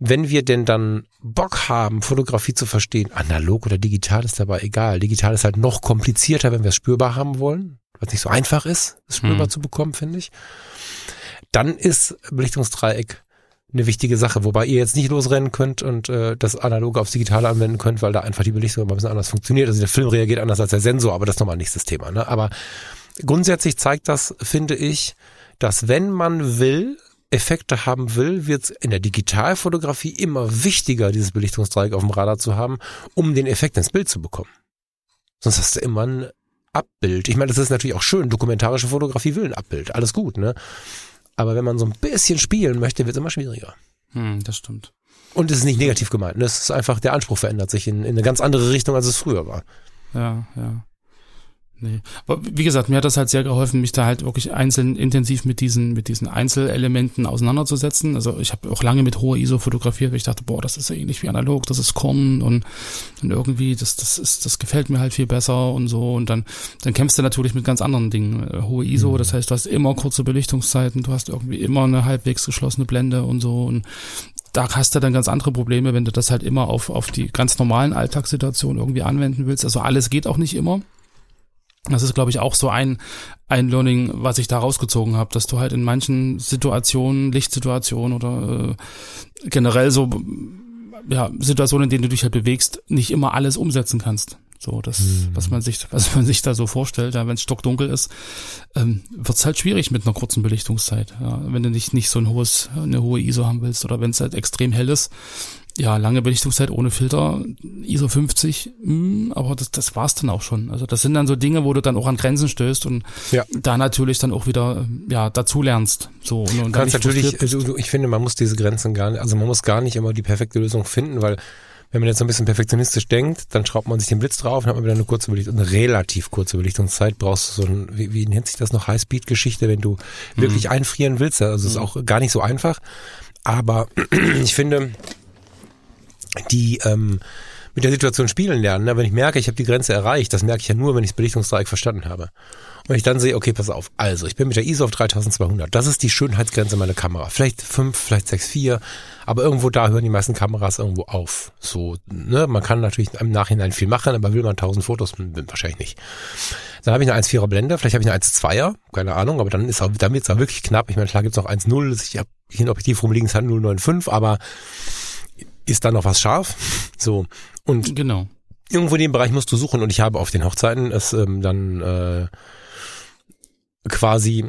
wenn wir denn dann Bock haben, Fotografie zu verstehen, analog oder digital ist dabei egal. Digital ist halt noch komplizierter, wenn wir es spürbar haben wollen, was nicht so einfach ist, es spürbar hm. zu bekommen, finde ich. Dann ist Belichtungsdreieck eine wichtige Sache, wobei ihr jetzt nicht losrennen könnt und äh, das Analoge aufs Digitale anwenden könnt, weil da einfach die Belichtung ein bisschen anders funktioniert. Also der Film reagiert anders als der Sensor, aber das ist nochmal nächstes Thema. Ne? Aber grundsätzlich zeigt das, finde ich, dass wenn man will, Effekte haben will, wird es in der Digitalfotografie immer wichtiger, dieses Belichtungsdreieck auf dem Radar zu haben, um den Effekt ins Bild zu bekommen. Sonst hast du immer ein Abbild. Ich meine, das ist natürlich auch schön. Dokumentarische Fotografie will ein Abbild. Alles gut, ne? Aber wenn man so ein bisschen spielen möchte, wird es immer schwieriger. Hm, das stimmt. Und es ist nicht negativ gemeint. Ne? Es ist einfach, der Anspruch verändert sich in, in eine ganz andere Richtung, als es früher war. Ja, ja. Nee. Aber wie gesagt, mir hat das halt sehr geholfen, mich da halt wirklich einzeln intensiv mit diesen, mit diesen Einzelelementen auseinanderzusetzen. Also ich habe auch lange mit hoher ISO fotografiert, weil ich dachte, boah, das ist ja ähnlich wie analog, das ist Korn und, und irgendwie, das, das ist, das gefällt mir halt viel besser und so. Und dann, dann kämpfst du natürlich mit ganz anderen Dingen. Äh, hohe ISO, mhm. das heißt, du hast immer kurze Belichtungszeiten, du hast irgendwie immer eine halbwegs geschlossene Blende und so. Und da hast du dann ganz andere Probleme, wenn du das halt immer auf, auf die ganz normalen Alltagssituationen irgendwie anwenden willst. Also alles geht auch nicht immer. Das ist, glaube ich, auch so ein, ein Learning, was ich da rausgezogen habe, dass du halt in manchen Situationen, Lichtsituationen oder äh, generell so ja, Situationen, in denen du dich halt bewegst, nicht immer alles umsetzen kannst. So, das, hm. was man sich, was man sich da so vorstellt, ja, wenn es stockdunkel ist, ähm, wird es halt schwierig mit einer kurzen Belichtungszeit. Ja, wenn du nicht, nicht so ein hohes, eine hohe ISO haben willst oder wenn es halt extrem hell ist, ja, lange Belichtungszeit ohne Filter, ISO 50, mh, hm, aber das, das war's dann auch schon. Also das sind dann so Dinge, wo du dann auch an Grenzen stößt und ja. da natürlich dann auch wieder ja dazu lernst. So und, und kannst natürlich, du, ich finde, man muss diese Grenzen gar nicht, also man muss gar nicht immer die perfekte Lösung finden, weil wenn man jetzt so ein bisschen perfektionistisch denkt, dann schraubt man sich den Blitz drauf und hat man wieder eine kurze Belichtung, eine relativ kurze Belichtungszeit. Brauchst du so ein, wie, wie nennt sich das noch, High-Speed-Geschichte, wenn du mhm. wirklich einfrieren willst. Also es ist mhm. auch gar nicht so einfach. Aber ich finde, die ähm, mit der Situation spielen lernen. Ne? Wenn ich merke, ich habe die Grenze erreicht, das merke ich ja nur, wenn ich das Belichtungsdreieck verstanden habe. Und ich dann sehe, okay, pass auf, also ich bin mit der ISO auf 3200, das ist die Schönheitsgrenze meiner Kamera. Vielleicht 5, vielleicht 6,4, aber irgendwo da hören die meisten Kameras irgendwo auf. So, ne, man kann natürlich im Nachhinein viel machen, aber will man 1000 Fotos, wahrscheinlich nicht. Dann habe ich eine 1,4er Blende, vielleicht habe ich eine 1,2er, keine Ahnung, aber dann ist auch, dann wird es auch wirklich knapp. Ich meine, klar gibt's noch 1,0, ich habe hier ein Objektiv rumliegen, es hat 0,95, aber ist da noch was scharf? So. Und genau. irgendwo in dem Bereich musst du suchen und ich habe auf den Hochzeiten es ähm, dann äh, quasi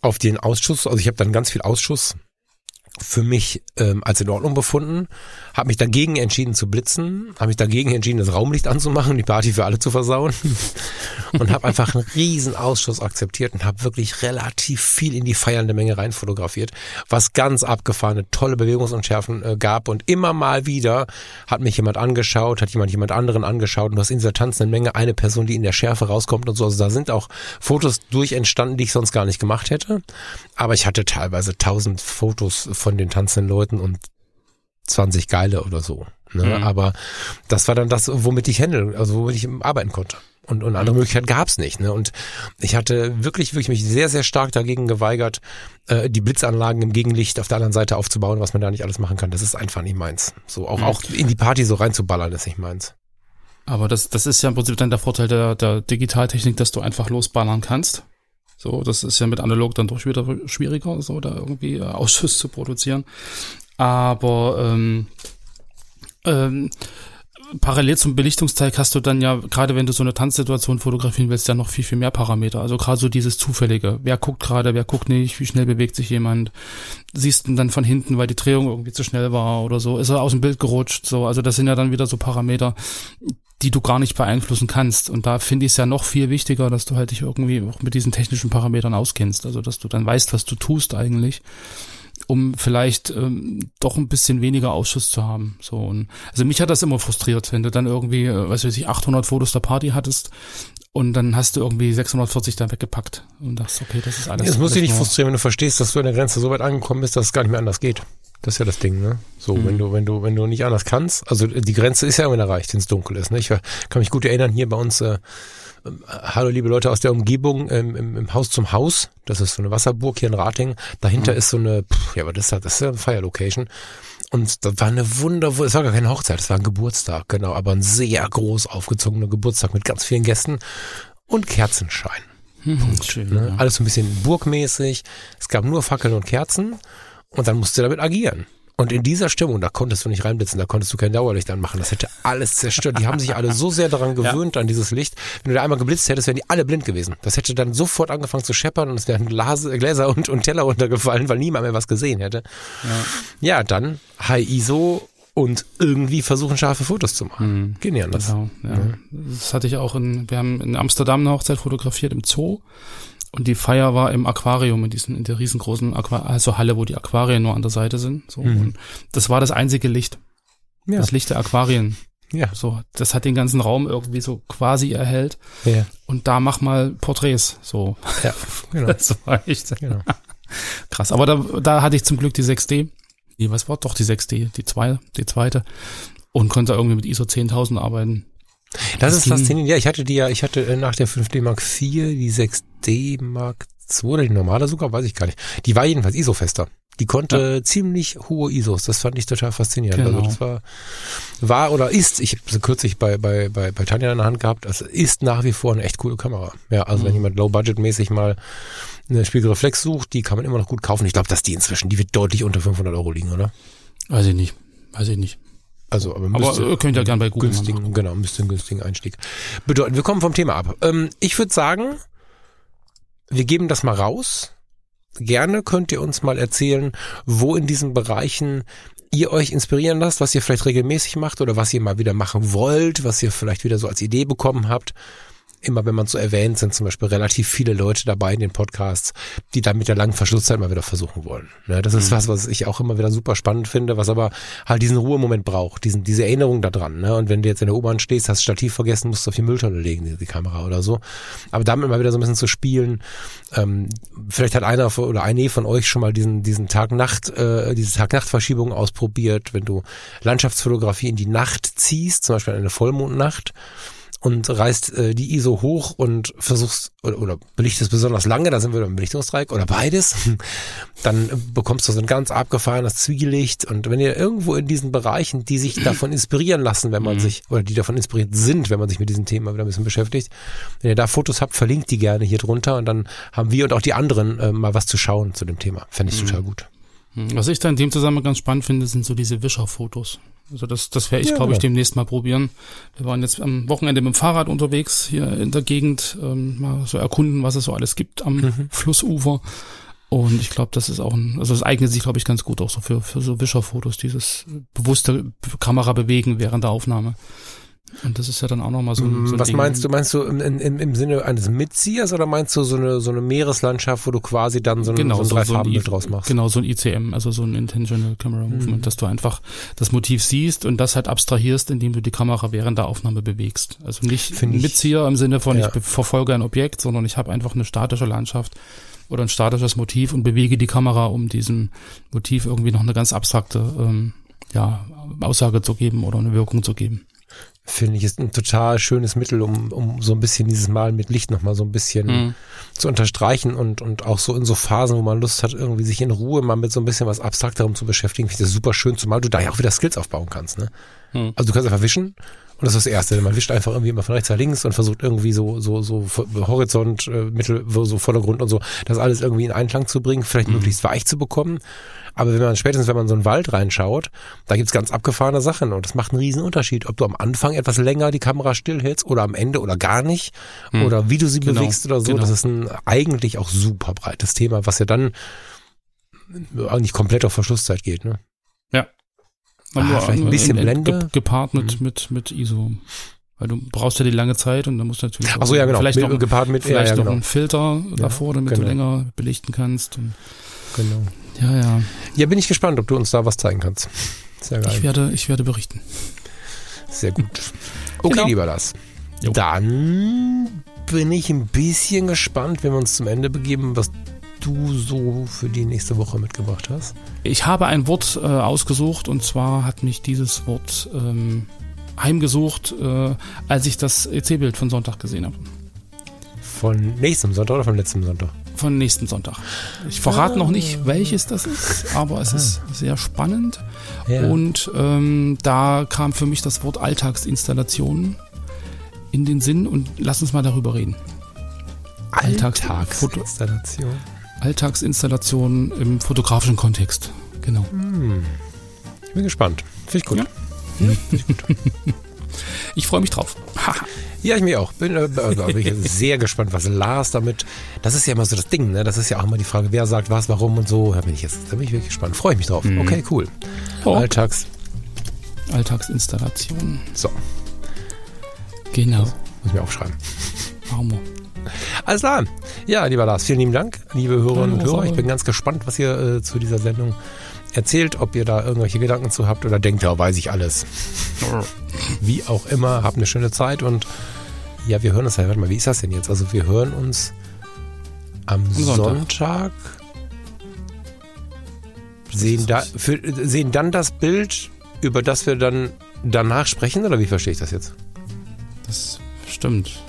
auf den Ausschuss, also ich habe dann ganz viel Ausschuss für mich ähm, als in Ordnung befunden, habe mich dagegen entschieden zu blitzen, habe mich dagegen entschieden, das Raumlicht anzumachen, die Party für alle zu versauen. Und habe einfach einen riesen Ausschuss akzeptiert und habe wirklich relativ viel in die feiernde Menge rein fotografiert, was ganz abgefahrene, tolle Bewegungsunschärfen äh, gab. Und immer mal wieder hat mich jemand angeschaut, hat jemand jemand anderen angeschaut. Und du hast in dieser tanzenden Menge eine Person, die in der Schärfe rauskommt und so, also da sind auch Fotos durch entstanden, die ich sonst gar nicht gemacht hätte, aber ich hatte teilweise tausend Fotos von den tanzenden Leuten und 20 geile oder so. Ne? Mhm. Aber das war dann das, womit ich handeln, also womit ich arbeiten konnte. Und, und andere mhm. Möglichkeiten gab's nicht. Ne? Und ich hatte wirklich, wirklich mich sehr, sehr stark dagegen geweigert, äh, die Blitzanlagen im Gegenlicht auf der anderen Seite aufzubauen, was man da nicht alles machen kann. Das ist einfach nicht meins. So auch, mhm. auch in die Party so reinzuballern, ist nicht meins. Aber das, das ist ja im Prinzip dann der Vorteil der, der Digitaltechnik, dass du einfach losballern kannst. So, das ist ja mit analog dann doch wieder schwieriger, so da irgendwie äh, Ausschuss zu produzieren. Aber ähm, ähm, parallel zum Belichtungsteig hast du dann ja, gerade wenn du so eine Tanzsituation fotografieren willst, ja noch viel, viel mehr Parameter. Also gerade so dieses Zufällige. Wer guckt gerade, wer guckt nicht, wie schnell bewegt sich jemand. Siehst du dann von hinten, weil die Drehung irgendwie zu schnell war oder so. Ist er aus dem Bild gerutscht, so. Also das sind ja dann wieder so Parameter, die du gar nicht beeinflussen kannst. Und da finde ich es ja noch viel wichtiger, dass du halt dich irgendwie auch mit diesen technischen Parametern auskennst. Also dass du dann weißt, was du tust eigentlich um vielleicht ähm, doch ein bisschen weniger Ausschuss zu haben. So und also mich hat das immer frustriert, wenn du dann irgendwie, äh, was weiß ich, 800 Fotos der Party hattest und dann hast du irgendwie 640 da weggepackt und dachtest, okay, das ist alles. Das muss dich nicht frustrieren, wenn du verstehst, dass du an der Grenze so weit angekommen bist, dass es gar nicht mehr anders geht. Das ist ja das Ding, ne? So, mhm. wenn du, wenn du, wenn du nicht anders kannst, also die Grenze ist ja irgendwann erreicht, wenn es dunkel ist. Ne? Ich kann mich gut erinnern, hier bei uns äh, hallo liebe Leute aus der Umgebung, ähm, im, im, Haus zum Haus, das ist so eine Wasserburg hier in Rating, dahinter mhm. ist so eine, pff, ja, aber das, das ist ja eine Fire Location. Und das war eine wunder, es war gar keine Hochzeit, es war ein Geburtstag, genau, aber ein sehr groß aufgezogener Geburtstag mit ganz vielen Gästen und Kerzenschein. Mhm, schön, ne? ja. Alles so ein bisschen burgmäßig. Es gab nur Fackeln und Kerzen und dann musste damit agieren. Und in dieser Stimmung, da konntest du nicht reinblitzen, da konntest du kein Dauerlicht anmachen. Das hätte alles zerstört. Die haben sich alle so sehr daran gewöhnt, ja. an dieses Licht. Wenn du da einmal geblitzt hättest, wären die alle blind gewesen. Das hätte dann sofort angefangen zu scheppern und es wären Gläser und, und Teller runtergefallen, weil niemand mehr was gesehen hätte. Ja, ja dann High ISO und irgendwie versuchen, scharfe Fotos zu machen. Mhm. Geht nicht anders. Genau, ja. ja. Das hatte ich auch in, wir haben in Amsterdam eine Hochzeit fotografiert im Zoo. Und die Feier war im Aquarium, in diesem, in der riesengroßen Aqua also Halle, wo die Aquarien nur an der Seite sind. So. Mhm. Und das war das einzige Licht. Ja. Das Licht der Aquarien. Ja. So, das hat den ganzen Raum irgendwie so quasi erhellt. Ja. Und da mach mal Porträts. So. Ja, genau. Das war echt genau. krass. Aber da, da hatte ich zum Glück die 6D. Die, was war doch die 6D? Die zwei, die zweite. Und konnte irgendwie mit ISO 10.000 arbeiten. Das, ist faszinierend. Ja, ich hatte die ja, ich hatte äh, nach der 5D Mark IV die 6D Mark II oder die normale sogar, weiß ich gar nicht. Die war jedenfalls ISO-fester. Die konnte ziemlich hohe ISOs. Das fand ich total faszinierend. Genau. Also das war, war oder ist, ich habe kürzlich bei, bei, bei, bei Tanja in der Hand gehabt, das ist nach wie vor eine echt coole Kamera. Ja, also wenn jemand low-budget-mäßig mal eine Spiegelreflex sucht, die kann man immer noch gut kaufen. Ich glaube, dass die inzwischen, die wird deutlich unter 500 Euro liegen, oder? Weiß ich nicht. Weiß ich nicht. Also, aber, Aber müsste äh, könnt ihr gern bei Google günstigen, genau, müsste einen günstigen Einstieg bedeuten. Wir kommen vom Thema ab. Ähm, ich würde sagen, wir geben das mal raus. Gerne könnt ihr uns mal erzählen, wo in diesen Bereichen ihr euch inspirieren lasst, was ihr vielleicht regelmäßig macht oder was ihr mal wieder machen wollt, was ihr vielleicht wieder so als Idee bekommen habt. Immer wenn man so erwähnt, sind zum Beispiel relativ viele Leute dabei in den Podcasts, die dann mit der langen Verschlusszeit mal wieder versuchen wollen. Ne, das ist was, was ich auch immer wieder super spannend finde, was aber halt diesen Ruhemoment braucht, diesen, diese Erinnerung daran. Ne? Und wenn du jetzt in der U-Bahn stehst, hast Stativ vergessen, musst du auf die Mülltonne legen, die, die Kamera oder so. Aber damit mal wieder so ein bisschen zu spielen. Ähm, vielleicht hat einer oder eine von euch schon mal diesen, diesen Tag-Nacht, äh, diese Tag-Nacht-Verschiebung ausprobiert, wenn du Landschaftsfotografie in die Nacht ziehst, zum Beispiel eine Vollmondnacht und reißt äh, die ISO hoch und versuchst oder, oder belichtest besonders lange, da sind wir beim Belichtungsdreieck oder beides, dann bekommst du so ein ganz abgefahrenes Zwielicht und wenn ihr irgendwo in diesen Bereichen, die sich davon inspirieren lassen, wenn man sich, oder die davon inspiriert sind, wenn man sich mit diesem Thema wieder ein bisschen beschäftigt, wenn ihr da Fotos habt, verlinkt die gerne hier drunter und dann haben wir und auch die anderen äh, mal was zu schauen zu dem Thema. Fände ich total gut. Hm, Was ich da in dem Zusammenhang ganz spannend finde, sind so diese Wischerfotos. Also das, das werde ich, Ja, glaube ich, demnächst mal probieren. Wir waren jetzt am Wochenende mit dem Fahrrad unterwegs hier in der Gegend, ähm, mal so erkunden, was es so alles gibt am Mhm. Flussufer. Und ich glaube, das ist auch ein, also es eignet sich, glaube ich, ganz gut auch so für, für so Wischerfotos, dieses bewusste Kamera bewegen während der Aufnahme. Und das ist ja dann auch nochmal so, ein- so ein Was Ding. meinst du? Meinst du im, im, im Sinne eines Mitziehers oder meinst du so eine, so eine Meereslandschaft, wo du quasi dann so ein, Genau, so ein so, so Dreifarbenbild I- draus machst? genau, so ein ICM, also so ein Intentional Camera Mhm. Movement, dass du einfach das Motiv siehst und das halt abstrahierst, indem du die Kamera während der Aufnahme bewegst. Also nicht Find ein ich- Mitzieher im Sinne von, Ja. ich verfolge ein Objekt, sondern ich habe einfach eine statische Landschaft oder ein statisches Motiv und bewege die Kamera, um diesem Motiv irgendwie noch eine ganz abstrakte ähm, ja, Aussage zu geben oder eine Wirkung zu geben. Finde ich ist ein total schönes Mittel, um, um so ein bisschen dieses Mal mit Licht nochmal so ein bisschen Mhm. zu unterstreichen und, und auch so in so Phasen, wo man Lust hat, irgendwie sich in Ruhe mal mit so ein bisschen was Abstrakterem zu beschäftigen, finde ich das super schön, zumal du da ja auch wieder Skills aufbauen kannst. Ne? Mhm. Also du kannst einfach wischen und das ist das Erste. Man wischt einfach irgendwie immer von rechts nach links und versucht irgendwie so, so, so Horizont, äh, Mittel, so Vordergrund und so, das alles irgendwie in Einklang zu bringen, vielleicht möglichst weich zu bekommen. Aber wenn man spätestens, wenn man in so einen Wald reinschaut, da gibt's ganz abgefahrene Sachen und das macht einen riesen Unterschied, ob du am Anfang etwas länger die Kamera stillhältst oder am Ende oder gar nicht oder wie du sie Genau, bewegst oder so. genau. Das ist ein eigentlich auch super breites Thema, was ja dann eigentlich komplett auf Verschlusszeit geht. Ne? Ah, Nur- vielleicht ein bisschen in- in- Blende. ge- Gepaart mit, mit, mit ISO. Weil du brauchst ja die lange Zeit und dann musst du natürlich Ach so, ja genau, vielleicht mit, noch, gepaart mit, ja, vielleicht ja, noch genau. einen Filter davor, damit genau. du länger belichten kannst. Und, genau. ja, ja. Ja, bin ich gespannt, ob du uns da was zeigen kannst. Sehr geil. Ich werde, ich werde berichten. Sehr gut. Okay, Genau. lieber Lars. Jo. Dann bin ich ein bisschen gespannt, wenn wir uns zum Ende begeben, was du so für die nächste Woche mitgebracht hast. Ich habe ein Wort äh, ausgesucht und zwar hat mich dieses Wort ähm, heimgesucht, äh, als ich das EC-Bild von Sonntag gesehen habe. Von nächstem Sonntag oder von letztem Sonntag? Von nächsten Sonntag. Ich verrate noch nicht, welches das ist, aber es ist sehr spannend. Ja. Und ähm, da kam für mich das Wort Alltagsinstallation in den Sinn und lass uns mal darüber reden. Alltags- Alltagsinstallation. Alltagsinstallation im fotografischen Kontext. Genau. Ich bin gespannt. Finde ich gut. Ja. Ja, Ich freue mich drauf. Ja ich mich auch. Bin, äh, also bin ich sehr gespannt, was Lars damit. Das ist ja immer so das Ding, ne? Das ist ja auch immer die Frage, wer sagt was, warum und so. Da bin ich jetzt, da bin ich wirklich gespannt. Freue ich mich drauf. Mhm. Okay, cool. Oh. Alltags. Alltagsinstallation. So, Genau. muss ich mir aufschreiben. Wir. Alles klar. Ja, lieber Lars, vielen lieben Dank, liebe Hörerinnen und Hörer. Ich bin ganz gespannt, was ihr äh, zu dieser Sendung erzählt, ob ihr da irgendwelche Gedanken zu habt oder denkt, ja, weiß ich alles. Wie auch immer, habt eine schöne Zeit und ja, wir hören uns ja. Warte mal, wie ist das denn jetzt? Also wir hören uns am, Sonntag. Sonntag. Sehen, da, für, sehen dann das Bild, über das wir dann danach sprechen, oder wie verstehe ich das jetzt? Das stimmt.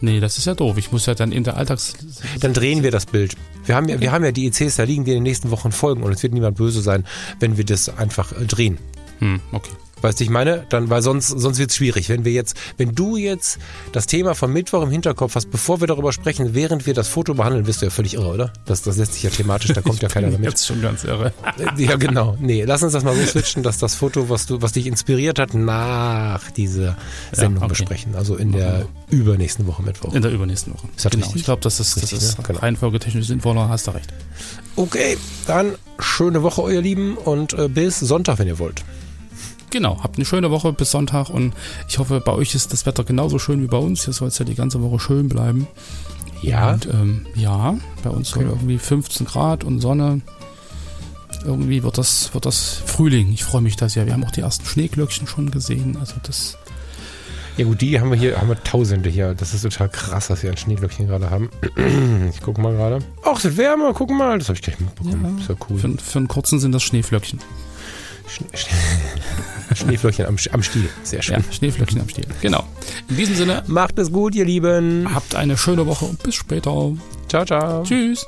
Nee, das ist ja doof. Ich muss ja dann in der Alltags... Dann drehen wir das Bild. Wir haben ja, wir haben ja die ECs da liegen, die in den nächsten Wochen folgen und es wird niemand böse sein, wenn wir das einfach äh, drehen. Hm, okay. Weißt du, ich meine? Dann, weil sonst, sonst wird es schwierig. Wenn wir jetzt, wenn du jetzt das Thema vom Mittwoch im Hinterkopf hast, bevor wir darüber sprechen, während wir das Foto behandeln, wirst du ja völlig irre, oder? Das, das lässt sich ja thematisch, da kommt ja keiner damit. Jetzt schon ganz irre. Ja, genau. Nee, lass uns das mal so switchen, dass das Foto, was du, was dich inspiriert hat, nach dieser Sendung okay. besprechen. Also in der übernächsten Woche Mittwoch. In der übernächsten Woche. Ist das genau. richtig? Ich glaube, das ist, das Richtig, ist ne? Genau. reihenfolgetechnisch sinnvoller, hast du recht. Okay, dann schöne Woche, euer Lieben, und äh, bis Sonntag, wenn ihr wollt. Genau, habt eine schöne Woche bis Sonntag und ich hoffe, bei euch ist das Wetter genauso schön wie bei uns. Hier soll es ja die ganze Woche schön bleiben. Ja. Und ähm, ja, bei uns soll Okay. irgendwie 15 Grad und Sonne. Irgendwie wird das, wird das Frühling. Ich freue mich da sehr. Wir haben auch die ersten Schneeglöckchen schon gesehen. Also das, Ja gut, die haben wir hier, haben wir Tausende hier. Das ist total krass, dass wir ein Schneeglöckchen gerade haben. Ich gucke mal gerade. Ach, es wird wärmer, guck mal. Das habe ich gleich mitbekommen. Ja. Ist ja cool. für, für einen kurzen sind das Schneeflöckchen. Schne- Schne- Schneeflöckchen am, am Stiel. Sehr schön. Ja, Schneeflöckchen am Stiel. Genau. In diesem Sinne, Macht es gut, ihr Lieben. habt eine schöne Woche und bis später. Ciao, ciao. Tschüss.